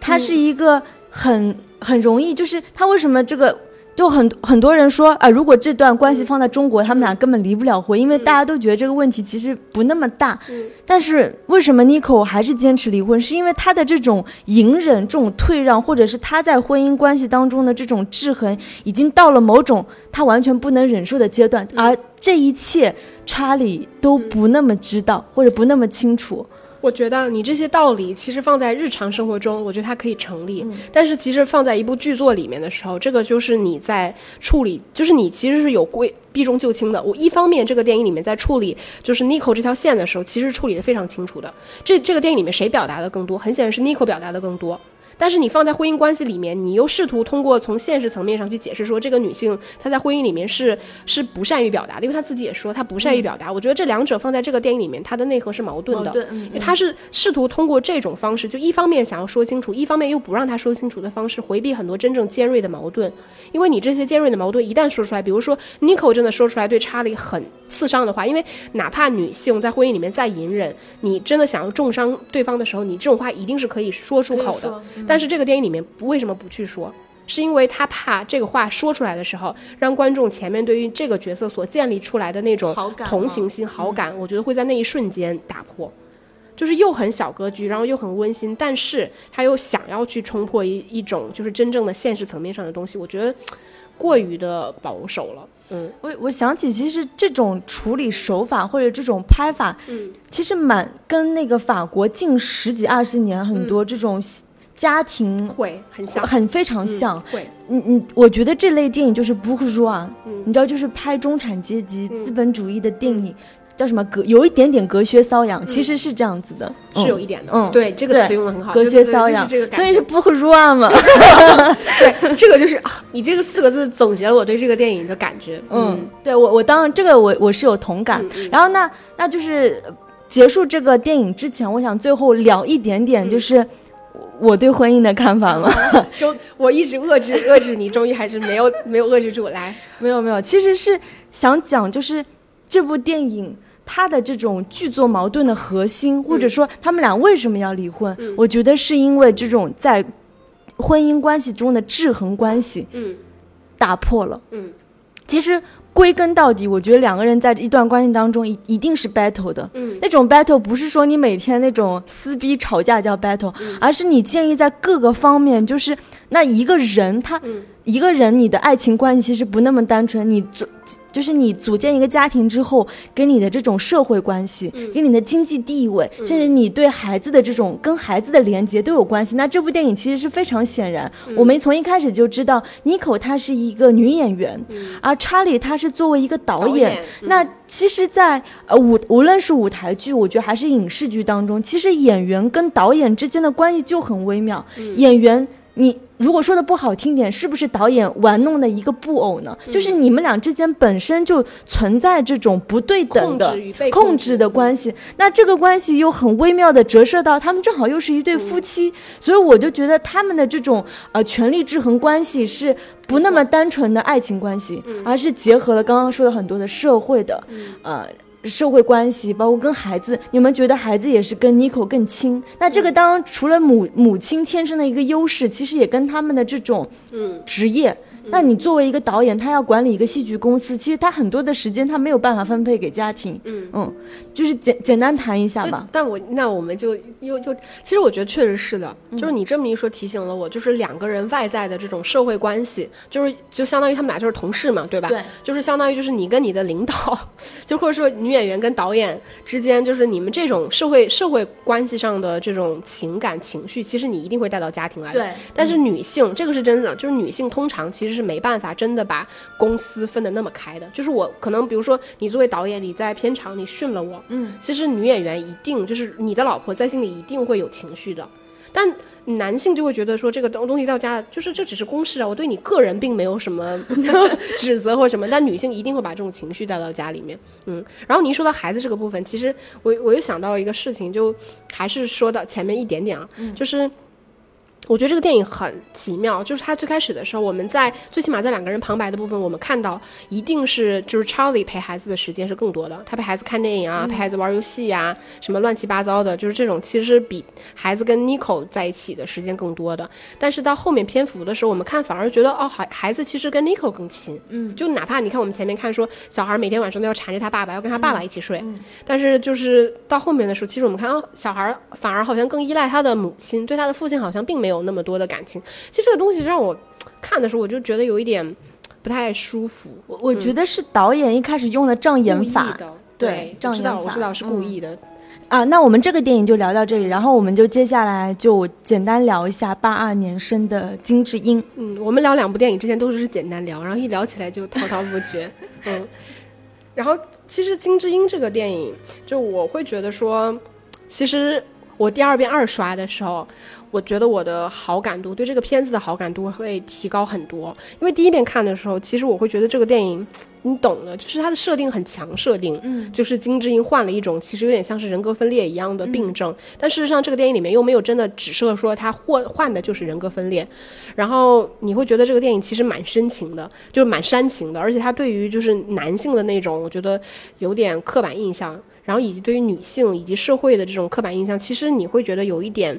他是一个很很容易，就是他为什么这个。就很很多人说啊，如果这段关系放在中国，他们俩根本离不了婚，因为大家都觉得这个问题其实不那么大。但是为什么 Nico 还是坚持离婚？是因为他的这种隐忍、这种退让，或者是他在婚姻关系当中的这种制衡，已经到了某种他完全不能忍受的阶段，而这一切查理都不那么知道，或者不那么清楚。我觉得你这些道理其实放在日常生活中，我觉得它可以成立。但是其实放在一部剧作里面的时候，这个就是你在处理，就是你其实是有规避重就轻的。我一方面这个电影里面在处理就是 Nico 这条线的时候，其实处理的非常清楚的。这这个电影里面谁表达的更多？很显然是 Nico 表达的更多。但是你放在婚姻关系里面，你又试图通过从现实层面上去解释说，这个女性她在婚姻里面是是不善于表达的，因为她自己也说她不善于表达。我觉得这两者放在这个电影里面，它的内核是矛盾的，因为她是试图通过这种方式，就一方面想要说清楚，一方面又不让她说清楚的方式，回避很多真正尖锐的矛盾。因为你这些尖锐的矛盾一旦说出来，比如说 Nico 真的说出来对查理很刺伤的话，因为哪怕女性在婚姻里面再隐忍，你真的想要重伤对方的时候，你这种话一定是可以说出口的。但是这个电影里面不为什么不去说？是因为他怕这个话说出来的时候，让观众前面对于这个角色所建立出来的那种同情心、好感，我觉得会在那一瞬间打破。就是又很小格局，然后又很温馨，但是他又想要去冲破一一种就是真正的现实层面上的东西，我觉得过于的保守了。嗯，我我想起其实这种处理手法或者这种拍法，嗯，其实蛮跟那个法国近十几二十年很多这种。家庭会很像，很非常像。会，嗯嗯，我觉得这类电影就是 bourgeois，你知道，就是拍中产阶级资本主义的电影，叫什么隔，有一点点隔靴搔痒，其实是这样子的，是有一点的。嗯，对，这个词用的很好，隔靴搔痒，所以是 bourgeois 嘛。对，这个就是啊，你这个四个字总结了我对这个电影的感觉。嗯，对我我当然这个我我是有同感。然后那那就是结束这个电影之前，我想最后聊一点点，就是。我对婚姻的看法吗？就，我一直遏制 遏制你，终于还是没有 没有遏制住。来，没有没有，其实是想讲，就是这部电影它的这种剧作矛盾的核心，或者说他们俩为什么要离婚？我觉得是因为这种在婚姻关系中的制衡关系，嗯，打破了。嗯，其实。归根到底，我觉得两个人在一段关系当中一一定是 battle 的，嗯，那种 battle 不是说你每天那种撕逼吵架叫 battle，而是你建立在各个方面，就是那一个人他。一个人，你的爱情关系其实不那么单纯。你组就是你组建一个家庭之后，跟你的这种社会关系，跟你的经济地位，甚至你对孩子的这种跟孩子的连接都有关系。那这部电影其实是非常显然，我们从一开始就知道，妮可她是一个女演员，而查理他是作为一个导演。那其实，在呃舞无论是舞台剧，我觉得还是影视剧当中，其实演员跟导演之间的关系就很微妙。演员你。如果说的不好听点，是不是导演玩弄的一个布偶呢？就是你们俩之间本身就存在这种不对等的控制的关系，那这个关系又很微妙的折射到他们正好又是一对夫妻，所以我就觉得他们的这种呃权力制衡关系是不那么单纯的爱情关系，而是结合了刚刚说的很多的社会的呃。社会关系，包括跟孩子，你们觉得孩子也是跟 Nico 更亲？那这个当然除了母母亲天生的一个优势，其实也跟他们的这种嗯职业。那你作为一个导演，他要管理一个戏剧公司，其实他很多的时间他没有办法分配给家庭。嗯嗯，就是简简单谈一下吧。但我那我们就又就其实我觉得确实是的，就是你这么一说提醒了我，就是两个人外在的这种社会关系，就是就相当于他们俩就是同事嘛，对吧？对，就是相当于就是你跟你的领导，就或者说女演员跟导演之间，就是你们这种社会社会关系上的这种情感情绪，其实你一定会带到家庭来的。对，但是女性这个是真的，就是女性通常其实是。没办法真的把公司分得那么开的，就是我可能比如说你作为导演，你在片场你训了我，嗯，其实女演员一定就是你的老婆在心里一定会有情绪的，但男性就会觉得说这个东东西到家就是这只是公事啊，我对你个人并没有什么 指责或什么，但女性一定会把这种情绪带到家里面，嗯，然后您说到孩子这个部分，其实我我又想到一个事情，就还是说到前面一点点啊，就是。我觉得这个电影很奇妙，就是他最开始的时候，我们在最起码在两个人旁白的部分，我们看到一定是就是 Charlie 陪孩子的时间是更多的，他陪孩子看电影啊，陪孩子玩游戏呀，什么乱七八糟的，就是这种其实比孩子跟 Nico 在一起的时间更多的。但是到后面篇幅的时候，我们看反而觉得哦，孩孩子其实跟 Nico 更亲，嗯，就哪怕你看我们前面看说小孩每天晚上都要缠着他爸爸，要跟他爸爸一起睡，但是就是到后面的时候，其实我们看哦，小孩反而好像更依赖他的母亲，对他的父亲好像并没有。那么多的感情，其实这个东西让我看的时候，我就觉得有一点不太舒服。我我觉得是导演一开始用的障眼法，对，障眼法，我知道是故意的。啊，那我们这个电影就聊到这里，然后我们就接下来就简单聊一下八二年生的金智英。嗯，我们聊两部电影之前都是简单聊，然后一聊起来就滔滔不绝。嗯，然后其实金智英这个电影，就我会觉得说，其实我第二遍二刷的时候。我觉得我的好感度对这个片子的好感度会提高很多，因为第一遍看的时候，其实我会觉得这个电影，你懂的，就是它的设定很强，设定，嗯，就是金智英患了一种其实有点像是人格分裂一样的病症，但事实上这个电影里面又没有真的指涉说他患患的就是人格分裂，然后你会觉得这个电影其实蛮深情的，就是蛮煽情的，而且它对于就是男性的那种，我觉得有点刻板印象，然后以及对于女性以及社会的这种刻板印象，其实你会觉得有一点。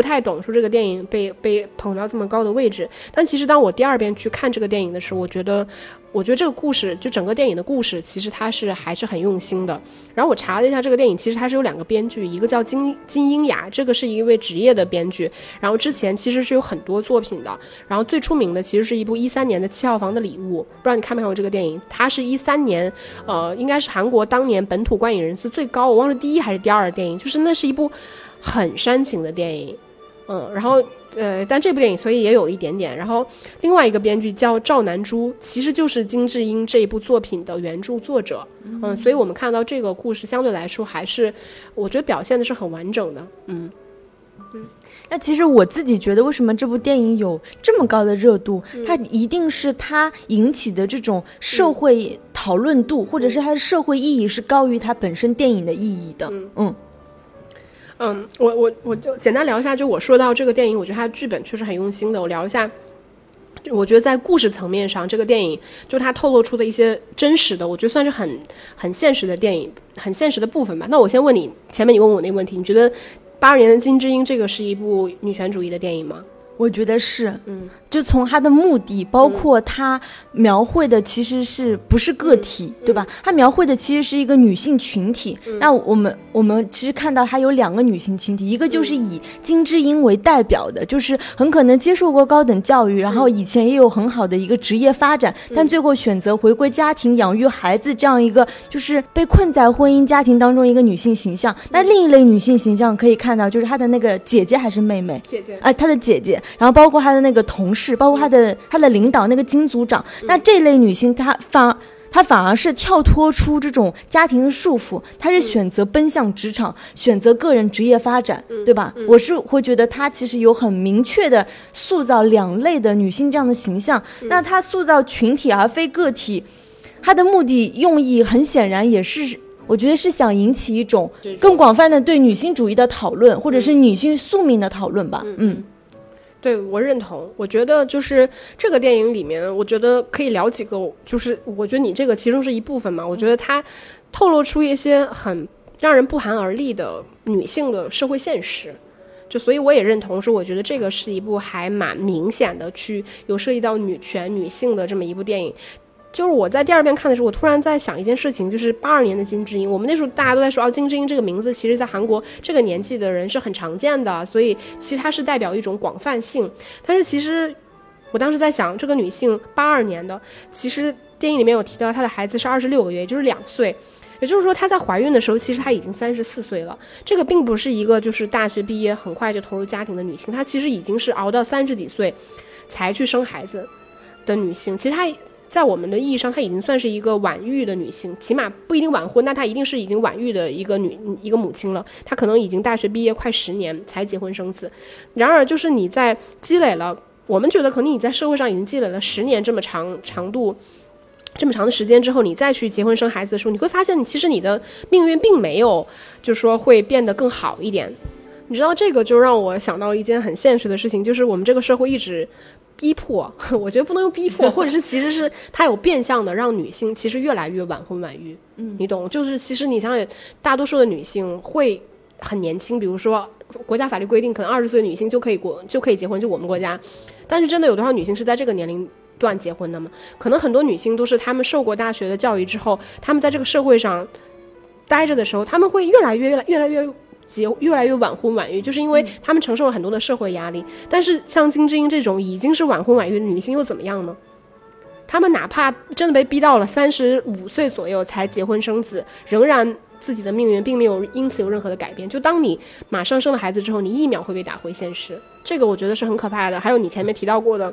不太懂说这个电影被被捧到这么高的位置，但其实当我第二遍去看这个电影的时候，我觉得，我觉得这个故事就整个电影的故事，其实它是还是很用心的。然后我查了一下这个电影，其实它是有两个编剧，一个叫金金英雅，这个是一位职业的编剧，然后之前其实是有很多作品的。然后最出名的其实是一部一三年的七号房的礼物，不知道你看没看过这个电影？它是一三年，呃，应该是韩国当年本土观影人次最高，我忘了第一还是第二的电影，就是那是一部很煽情的电影。嗯，然后呃，但这部电影所以也有一点点。然后另外一个编剧叫赵南珠，其实就是金智英这一部作品的原著作者。嗯，所以我们看到这个故事相对来说还是，我觉得表现的是很完整的。嗯嗯，那其实我自己觉得，为什么这部电影有这么高的热度？它一定是它引起的这种社会讨论度，或者是它的社会意义是高于它本身电影的意义的。嗯。嗯，我我我就简单聊一下，就我说到这个电影，我觉得它剧本确实很用心的。我聊一下，我觉得在故事层面上，这个电影就它透露出的一些真实的，我觉得算是很很现实的电影，很现实的部分吧。那我先问你，前面你问我那个问题，你觉得八二年的金智英这个是一部女权主义的电影吗？我觉得是，嗯。就从他的目的，包括他描绘的，其实是不是个体，对吧？他描绘的其实是一个女性群体。那我们我们其实看到他有两个女性群体，一个就是以金智英为代表的，就是很可能接受过高等教育，然后以前也有很好的一个职业发展，但最后选择回归家庭养育孩子这样一个，就是被困在婚姻家庭当中一个女性形象。那另一类女性形象可以看到，就是她的那个姐姐还是妹妹？姐姐。哎，她的姐姐，然后包括她的那个同事。是，包括他的他的领导那个金组长，那这类女性，她反她反而是跳脱出这种家庭的束缚，她是选择奔向职场，选择个人职业发展，对吧？我是会觉得她其实有很明确的塑造两类的女性这样的形象。那她塑造群体而非个体，她的目的用意很显然也是，我觉得是想引起一种更广泛的对女性主义的讨论，或者是女性宿命的讨论吧。嗯。对我认同，我觉得就是这个电影里面，我觉得可以聊几个，就是我觉得你这个其中是一部分嘛。我觉得它透露出一些很让人不寒而栗的女性的社会现实，就所以我也认同说，我觉得这个是一部还蛮明显的去有涉及到女权、女性的这么一部电影。就是我在第二遍看的时候，我突然在想一件事情，就是八二年的金智英，我们那时候大家都在说，哦，金智英这个名字，其实在韩国这个年纪的人是很常见的，所以其实它是代表一种广泛性。但是其实我当时在想，这个女性八二年的，其实电影里面有提到她的孩子是二十六个月，也就是两岁，也就是说她在怀孕的时候，其实她已经三十四岁了。这个并不是一个就是大学毕业很快就投入家庭的女性，她其实已经是熬到三十几岁才去生孩子的女性。其实她。在我们的意义上，她已经算是一个晚育的女性，起码不一定晚婚，那她一定是已经晚育的一个女一个母亲了。她可能已经大学毕业快十年才结婚生子。然而，就是你在积累了，我们觉得可能你在社会上已经积累了十年这么长长度，这么长的时间之后，你再去结婚生孩子的时候，你会发现，其实你的命运并没有，就说会变得更好一点。你知道，这个就让我想到一件很现实的事情，就是我们这个社会一直。逼迫，我觉得不能用逼迫，或者是其实是它有变相的让女性其实越来越晚婚晚育。嗯，你懂？就是其实你想想，大多数的女性会很年轻，比如说国家法律规定，可能二十岁女性就可以过就可以结婚，就我们国家。但是真的有多少女性是在这个年龄段结婚的吗？可能很多女性都是她们受过大学的教育之后，她们在这个社会上待着的时候，她们会越来越越来越来越。结越来越晚婚晚育，就是因为他们承受了很多的社会压力。但是像金智英这种已经是晚婚晚育的女性又怎么样呢？她们哪怕真的被逼到了三十五岁左右才结婚生子，仍然自己的命运并没有因此有任何的改变。就当你马上生了孩子之后，你一秒会被打回现实，这个我觉得是很可怕的。还有你前面提到过的，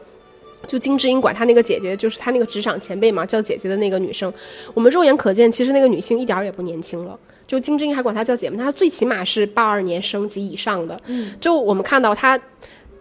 就金智英管她那个姐姐，就是她那个职场前辈嘛，叫姐姐的那个女生，我们肉眼可见，其实那个女性一点儿也不年轻了。就金智英还管她叫姐妹，她最起码是八二年生及以上的。嗯，就我们看到她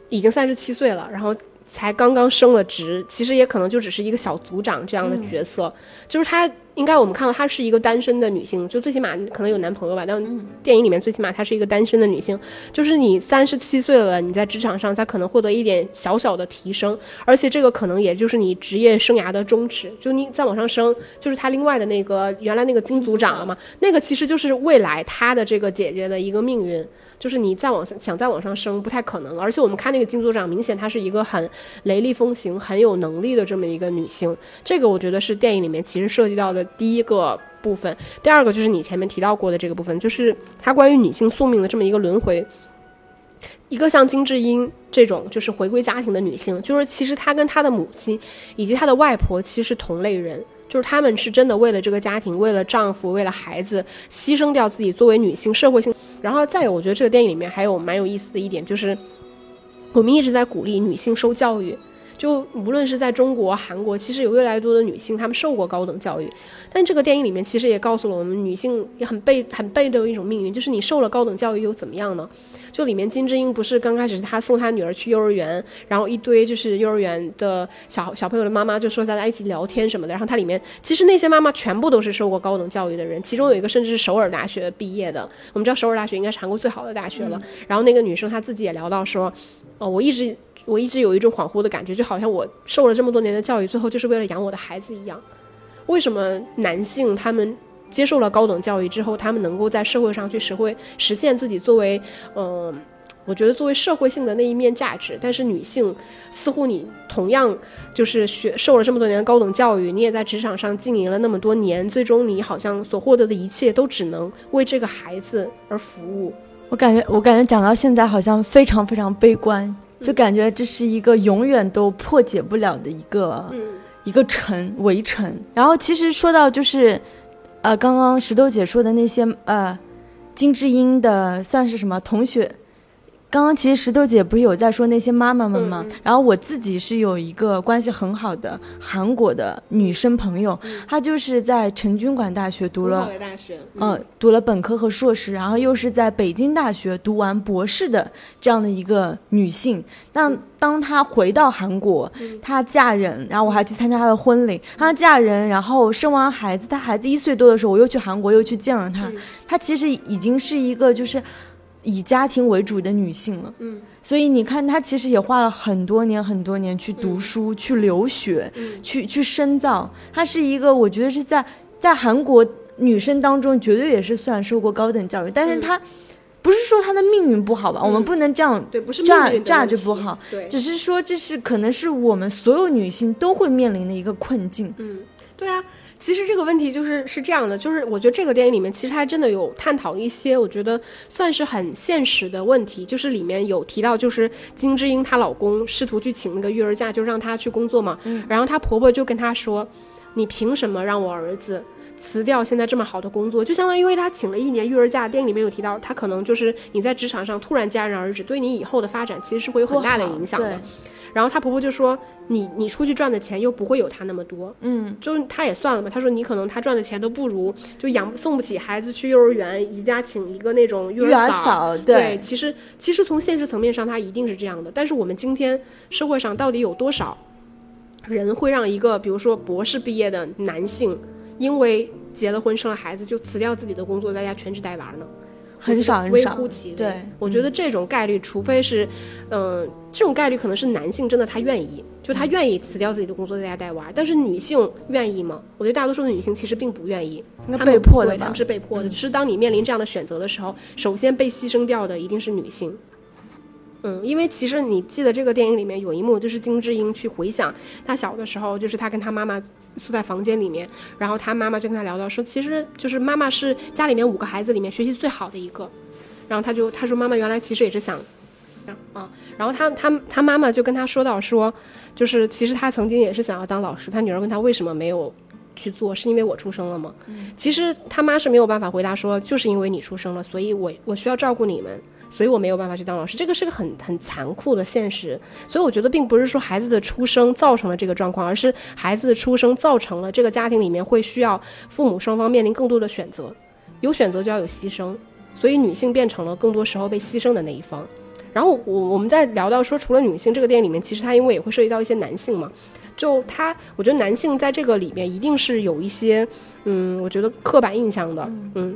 已经三十七岁了，然后才刚刚升了职，其实也可能就只是一个小组长这样的角色，就是她。应该我们看到她是一个单身的女性，就最起码可能有男朋友吧。但电影里面最起码她是一个单身的女性。就是你三十七岁了，你在职场上才可能获得一点小小的提升，而且这个可能也就是你职业生涯的终止。就你再往上升，就是她另外的那个原来那个金组长了嘛？那个其实就是未来她的这个姐姐的一个命运。就是你再往上想再往上升不太可能。而且我们看那个金组长，明显她是一个很雷厉风行、很有能力的这么一个女性。这个我觉得是电影里面其实涉及到的。第一个部分，第二个就是你前面提到过的这个部分，就是他关于女性宿命的这么一个轮回。一个像金智英这种就是回归家庭的女性，就是其实她跟她的母亲以及她的外婆其实是同类人，就是她们是真的为了这个家庭，为了丈夫，为了孩子，牺牲掉自己作为女性社会性。然后再有，我觉得这个电影里面还有蛮有意思的一点，就是我们一直在鼓励女性受教育。就无论是在中国、韩国，其实有越来越多的女性，她们受过高等教育。但这个电影里面其实也告诉了我们，女性也很被很被的一种命运，就是你受了高等教育又怎么样呢？就里面金智英不是刚开始她送她女儿去幼儿园，然后一堆就是幼儿园的小小朋友的妈妈就说大家一起聊天什么的。然后它里面其实那些妈妈全部都是受过高等教育的人，其中有一个甚至是首尔大学毕业的。我们知道首尔大学应该是韩国最好的大学了。然后那个女生她自己也聊到说，哦，我一直。我一直有一种恍惚的感觉，就好像我受了这么多年的教育，最后就是为了养我的孩子一样。为什么男性他们接受了高等教育之后，他们能够在社会上去实会实现自己作为，嗯，我觉得作为社会性的那一面价值？但是女性似乎你同样就是学受了这么多年的高等教育，你也在职场上经营了那么多年，最终你好像所获得的一切都只能为这个孩子而服务。我感觉，我感觉讲到现在好像非常非常悲观。就感觉这是一个永远都破解不了的一个一个尘围城。然后其实说到就是，呃，刚刚石头姐说的那些呃，金智英的算是什么同学？刚刚其实石头姐不是有在说那些妈妈们吗？然后我自己是有一个关系很好的韩国的女生朋友，她就是在成均馆大学读了，大学，嗯，读了本科和硕士，然后又是在北京大学读完博士的这样的一个女性。那当她回到韩国，她嫁人，然后我还去参加她的婚礼。她嫁人，然后生完孩子，她孩子一岁多的时候，我又去韩国又去见了她。她其实已经是一个就是。以家庭为主的女性了，嗯，所以你看，她其实也花了很多年、很多年去读书、去留学、去去深造。她是一个，我觉得是在在韩国女生当中，绝对也是算受过高等教育。但是她不是说她的命运不好吧？我们不能这样对，不是炸炸着不好，对，只是说这是可能是我们所有女性都会面临的一个困境。嗯，对啊。其实这个问题就是是这样的，就是我觉得这个电影里面其实它真的有探讨一些我觉得算是很现实的问题，就是里面有提到，就是金智英她老公试图去请那个育儿假，就让她去工作嘛，然后她婆婆就跟她说，你凭什么让我儿子辞掉现在这么好的工作？就相当于因为他请了一年育儿假，电影里面有提到，他可能就是你在职场上突然戛然而止，对你以后的发展其实是会有很大的影响的。然后她婆婆就说：“你你出去赚的钱又不会有她那么多，嗯，就她也算了嘛。她说你可能她赚的钱都不如就养送不起孩子去幼儿园，宜家请一个那种育儿嫂。对，其实其实从现实层面上，她一定是这样的。但是我们今天社会上到底有多少人会让一个比如说博士毕业的男性，因为结了婚生了孩子就辞掉自己的工作，在家全职带娃呢？”很少，微乎其微。对，我觉得这种概率，除非是，嗯，这种概率可能是男性真的他愿意，就他愿意辞掉自己的工作在家带娃。但是女性愿意吗？我觉得大多数的女性其实并不愿意，她被迫的，他们是被迫的。就是当你面临这样的选择的时候，首先被牺牲掉的一定是女性。嗯，因为其实你记得这个电影里面有一幕，就是金智英去回想她小的时候，就是她跟她妈妈住在房间里面，然后她妈妈就跟她聊到说，其实就是妈妈是家里面五个孩子里面学习最好的一个，然后她就她说妈妈原来其实也是想，啊，然后她她她妈妈就跟她说到说，就是其实她曾经也是想要当老师，她女儿问她为什么没有去做，是因为我出生了吗？其实他妈是没有办法回答说，就是因为你出生了，所以我我需要照顾你们。所以我没有办法去当老师，这个是个很很残酷的现实。所以我觉得并不是说孩子的出生造成了这个状况，而是孩子的出生造成了这个家庭里面会需要父母双方面临更多的选择，有选择就要有牺牲，所以女性变成了更多时候被牺牲的那一方。然后我我们在聊到说，除了女性，这个电影里面其实它因为也会涉及到一些男性嘛，就他我觉得男性在这个里面一定是有一些嗯，我觉得刻板印象的，嗯。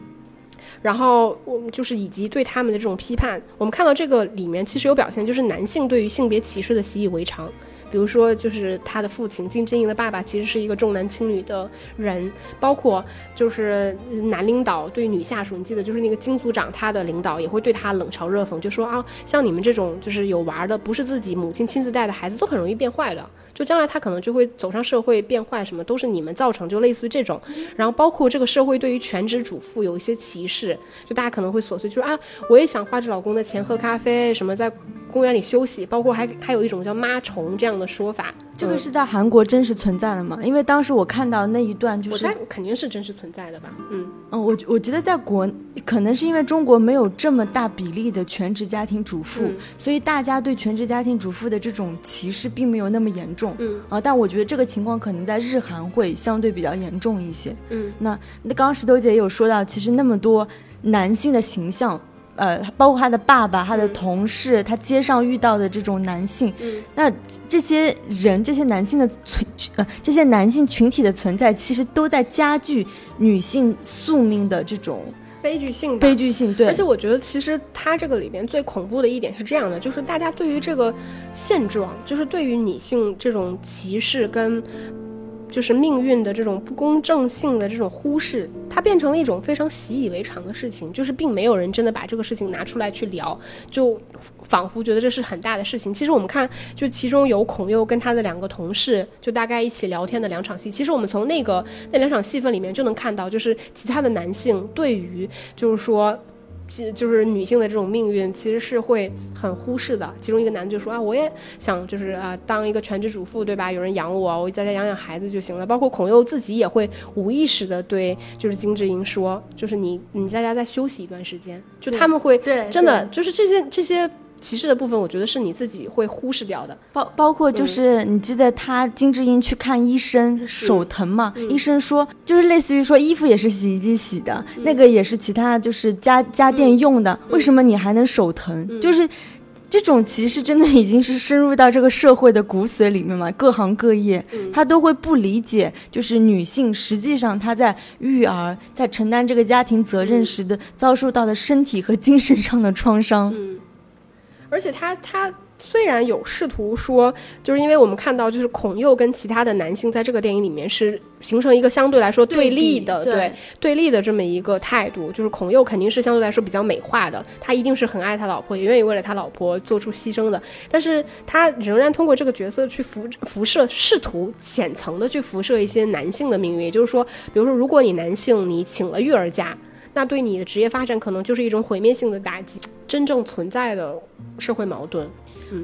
然后我们就是以及对他们的这种批判，我们看到这个里面其实有表现，就是男性对于性别歧视的习以为常。比如说，就是他的父亲金智英的爸爸，其实是一个重男轻女的人。包括就是男领导对女下属，你记得，就是那个金组长，他的领导也会对他冷嘲热讽，就说啊，像你们这种就是有娃的，不是自己母亲亲自带的孩子，都很容易变坏的。就将来他可能就会走上社会变坏，什么都是你们造成，就类似于这种。然后包括这个社会对于全职主妇有一些歧视，就大家可能会琐碎，就是啊，我也想花着老公的钱喝咖啡，什么在。公园里休息，包括还还有一种叫“妈虫”这样的说法，这个是在韩国真实存在的吗？因为当时我看到那一段，就是我肯定是真实存在的吧。嗯嗯，我我觉得在国可能是因为中国没有这么大比例的全职家庭主妇，所以大家对全职家庭主妇的这种歧视并没有那么严重。嗯啊，但我觉得这个情况可能在日韩会相对比较严重一些。嗯，那那刚刚石头姐也有说到，其实那么多男性的形象。呃，包括他的爸爸、他的同事，他街上遇到的这种男性，那这些人、这些男性的存呃，这些男性群体的存在，其实都在加剧女性宿命的这种悲剧性。悲剧性，对。而且我觉得，其实他这个里边最恐怖的一点是这样的，就是大家对于这个现状，就是对于女性这种歧视跟。就是命运的这种不公正性的这种忽视，它变成了一种非常习以为常的事情，就是并没有人真的把这个事情拿出来去聊，就仿佛觉得这是很大的事情。其实我们看，就其中有孔佑跟他的两个同事，就大概一起聊天的两场戏。其实我们从那个那两场戏份里面就能看到，就是其他的男性对于就是说。就是女性的这种命运，其实是会很忽视的。其中一个男的就说啊，我也想就是啊，当一个全职主妇，对吧？有人养我，我在家养养孩子就行了。包括孔佑自己也会无意识的对，就是金智英说，就是你你在家再休息一段时间。就他们会真的就是这些这些歧视的部分，我觉得是你自己会忽视掉的。包包括就是你记得他金智英去看医生手疼嘛？医生说就是类似于说衣服也是洗衣机洗的，那个也是其他就是家家电用的，为什么你还能手疼？就是这种歧视真的已经是深入到这个社会的骨髓里面嘛？各行各业他都会不理解，就是女性实际上她在育儿、在承担这个家庭责任时的遭受到的身体和精神上的创伤。而且他他虽然有试图说，就是因为我们看到，就是孔佑跟其他的男性在这个电影里面是形成一个相对来说对立的，对对立的这么一个态度。就是孔佑肯定是相对来说比较美化的，他一定是很爱他老婆，也愿意为了他老婆做出牺牲的。但是他仍然通过这个角色去辐辐射，试图浅层的去辐射一些男性的命运。也就是说，比如说，如果你男性你请了育儿假。那对你的职业发展可能就是一种毁灭性的打击，真正存在的社会矛盾。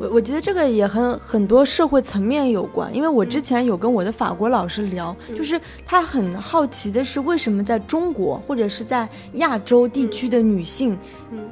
我我觉得这个也很很多社会层面有关，因为我之前有跟我的法国老师聊，就是他很好奇的是为什么在中国或者是在亚洲地区的女性，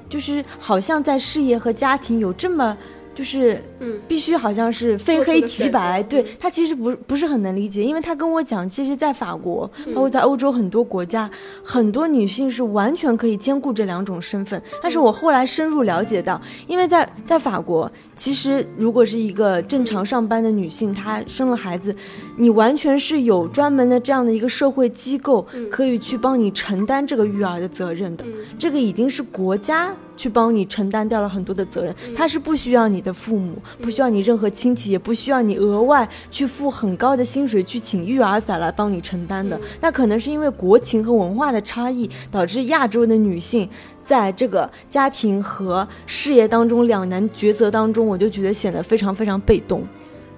就是好像在事业和家庭有这么。就是，嗯，必须好像是非黑即白，对他其实不不是很能理解，因为他跟我讲，其实，在法国，包括在欧洲很多国家，很多女性是完全可以兼顾这两种身份。但是我后来深入了解到，因为在在法国，其实如果是一个正常上班的女性，她生了孩子，你完全是有专门的这样的一个社会机构可以去帮你承担这个育儿的责任的，这个已经是国家。去帮你承担掉了很多的责任，他是不需要你的父母，不需要你任何亲戚，也不需要你额外去付很高的薪水去请育儿嫂来帮你承担的。那可能是因为国情和文化的差异，导致亚洲的女性在这个家庭和事业当中两难抉择当中，我就觉得显得非常非常被动。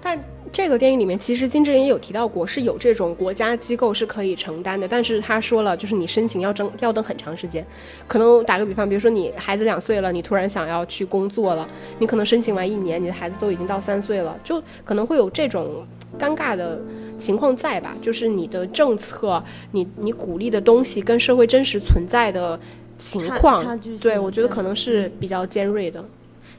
但。这个电影里面，其实金智英也有提到过，是有这种国家机构是可以承担的。但是他说了，就是你申请要等要等很长时间，可能打个比方，比如说你孩子两岁了，你突然想要去工作了，你可能申请完一年，你的孩子都已经到三岁了，就可能会有这种尴尬的情况在吧？就是你的政策，你你鼓励的东西跟社会真实存在的情况，对我觉得可能是比较尖锐的。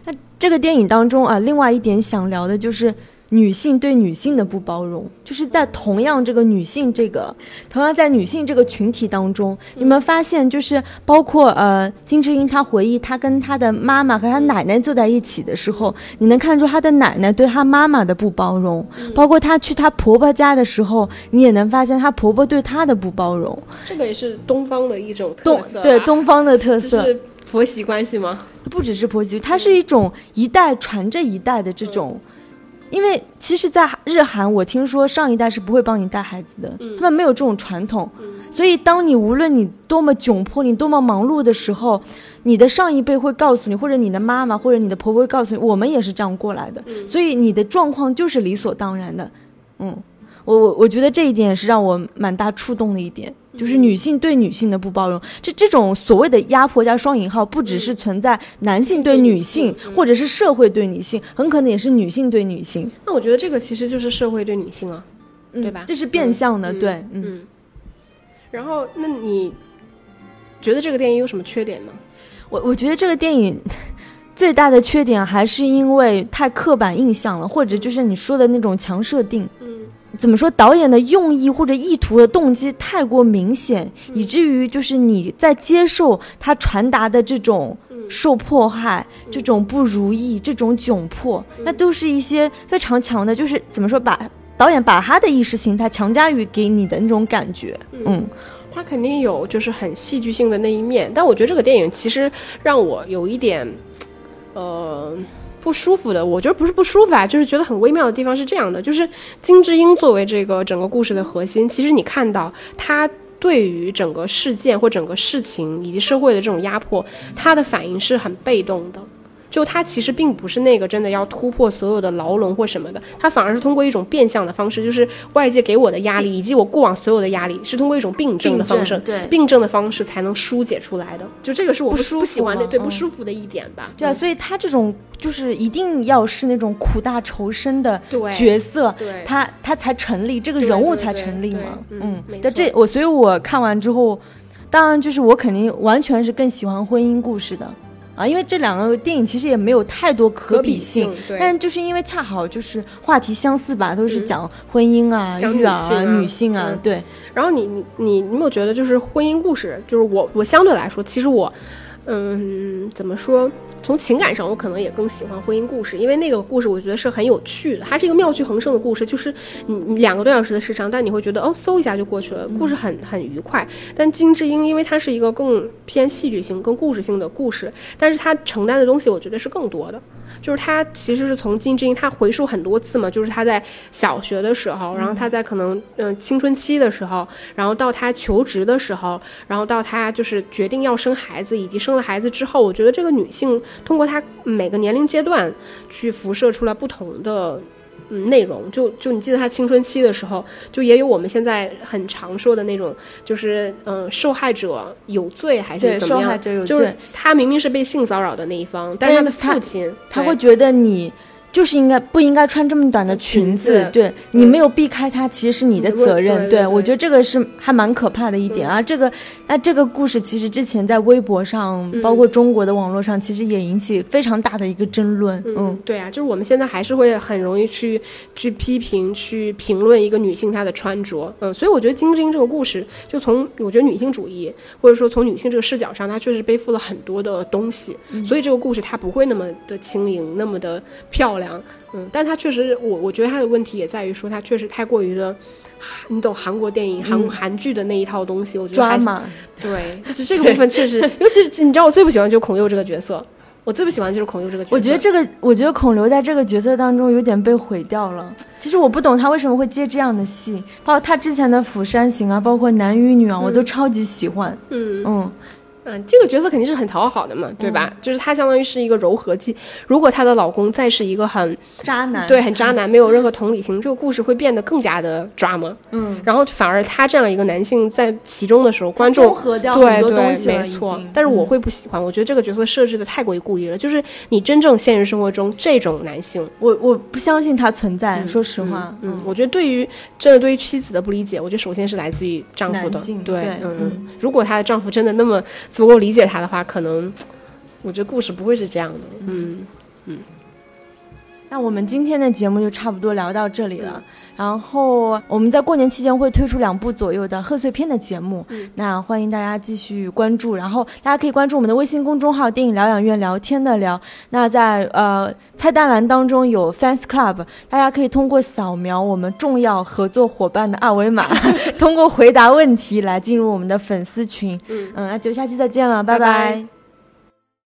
那这个电影当中啊，另外一点想聊的就是。女性对女性的不包容，就是在同样这个女性这个，同样在女性这个群体当中，你们发现就是包括呃金智英她回忆她跟她的妈妈和她奶奶坐在一起的时候，你能看出她的奶奶对她妈妈的不包容，包括她去她婆婆家的时候，你也能发现她婆婆对她的不包容。这个也是东方的一种特色，对东方的特色是婆媳关系吗？不只是婆媳，它是一种一代传着一代的这种。因为其实，在日韩，我听说上一代是不会帮你带孩子的，他们没有这种传统。所以，当你无论你多么窘迫，你多么忙碌的时候，你的上一辈会告诉你，或者你的妈妈或者你的婆婆会告诉你，我们也是这样过来的。所以，你的状况就是理所当然的。嗯，我我我觉得这一点是让我蛮大触动的一点。就是女性对女性的不包容，这这种所谓的压迫加双引号，不只是存在男性对女性，或者是社会对女性，很可能也是女性对女性。那我觉得这个其实就是社会对女性啊，对吧？这是变相的，对，嗯。然后，那你觉得这个电影有什么缺点吗？我我觉得这个电影最大的缺点还是因为太刻板印象了，或者就是你说的那种强设定。怎么说？导演的用意或者意图的动机太过明显，以至于就是你在接受他传达的这种受迫害、这种不如意、这种窘迫，那都是一些非常强的，就是怎么说？把导演把他的意识形态强加于给你的那种感觉。嗯，他肯定有就是很戏剧性的那一面，但我觉得这个电影其实让我有一点，呃。不舒服的，我觉得不是不舒服啊，就是觉得很微妙的地方是这样的，就是金智英作为这个整个故事的核心，其实你看到她对于整个事件或整个事情以及社会的这种压迫，他的反应是很被动的。就他其实并不是那个真的要突破所有的牢笼或什么的，他反而是通过一种变相的方式，就是外界给我的压力以及我过往所有的压力，是通过一种病症的方式，对病症的方式才能疏解出来的。就这个是我不不喜欢的，对不舒服的一点吧。对啊，所以他这种就是一定要是那种苦大仇深的角色，对，他他才成立，这个人物才成立嘛。嗯，但这我所以我看完之后，当然就是我肯定完全是更喜欢婚姻故事的。啊，因为这两个电影其实也没有太多可比性，对但就是因为恰好就是话题相似吧，都是讲婚姻啊、讲育儿啊、女性啊对，然后你你你你有没有觉得就是婚姻故事，就是我我相对来说，其实我，嗯，怎么说？从情感上，我可能也更喜欢婚姻故事，因为那个故事我觉得是很有趣的，它是一个妙趣横生的故事，就是你你两个多小时的时长，但你会觉得哦，嗖一下就过去了，故事很很愉快。但金智英因为它是一个更偏戏剧性、更故事性的故事，但是它承担的东西我觉得是更多的。就是他其实是从金智英，他回溯很多次嘛，就是他在小学的时候，然后他在可能嗯、呃青春期的时候，然后到他求职的时候，然后到他就是决定要生孩子，以及生了孩子之后，我觉得这个女性通过她每个年龄阶段去辐射出来不同的。嗯，内容就就你记得她青春期的时候，就也有我们现在很常说的那种，就是嗯、呃受害者有罪还是怎么样？受害者有就是罪她明明是被性骚扰的那一方，但是她父亲对他会觉得你就是应该不应该穿这么短的裙裙子，子对你没有避开他，其实是你的责任。对我觉得这个是还蛮可怕的一点啊。这个那这个故事其实之前在微博上，包括中国的网络上，其实也引起非常大的一个争论。嗯，对啊，就是我们现在还是会很容易去去批评、去评论一个女性她的穿着，嗯，所以我觉得金智英这个故事，就从我觉得女性主义或者说从女性这个视角上，她确实背负了很多的东西，所以这个故事它不会那么的轻盈，那么的漂亮，嗯，但他确实，我我觉得他的问题也在于说，他确实太过于的，你懂韩国电影、韩、韩剧的那一套东西，我觉得抓马，对，就这个部分确实，尤其是你知道，我最不喜欢就是孔侑这个角色，我最不喜欢就是孔侑这个角色。我觉得这个，我觉得孔刘在这个角色当中有点被毁掉了。其实我不懂他为什么会接这样的戏，包括他之前的《釜山行》啊，包括《男与女》啊，我都超级喜欢。嗯嗯，嗯，这个角色肯定是很讨好的嘛，对吧？就是她相当于是一个柔和剂。如果她的老公再是一个很渣男，对很渣男，没有任何同理心，这个故事会变得更加的 drama。嗯，然后反而他这样一个男性在其中的时候，观众对对没错。但是我嗯会不喜欢，我觉得这个角色设置的太过于故意了。就是你真正现实生活中这种男性，我我不相信他存在，说实话，嗯，我觉得对于真的对于妻子的不理解，我觉得首先是来自于丈夫的，对嗯。如果她的丈夫真的那么足够理解他的话，可能我觉得故事不会是这样的，嗯嗯。那我们今天的节目就差不多聊到这里了。然后我们在过年期间会推出两部左右的贺岁片的节目，那欢迎大家继续关注。然后大家可以关注我们的微信公众号“电影疗养院聊天的聊”。那在呃菜单栏当中有 Fans Club，大家可以通过扫描我们重要合作伙伴的二维码，通过回答问题来进入我们的粉丝群。嗯那就下期再见了，拜拜拜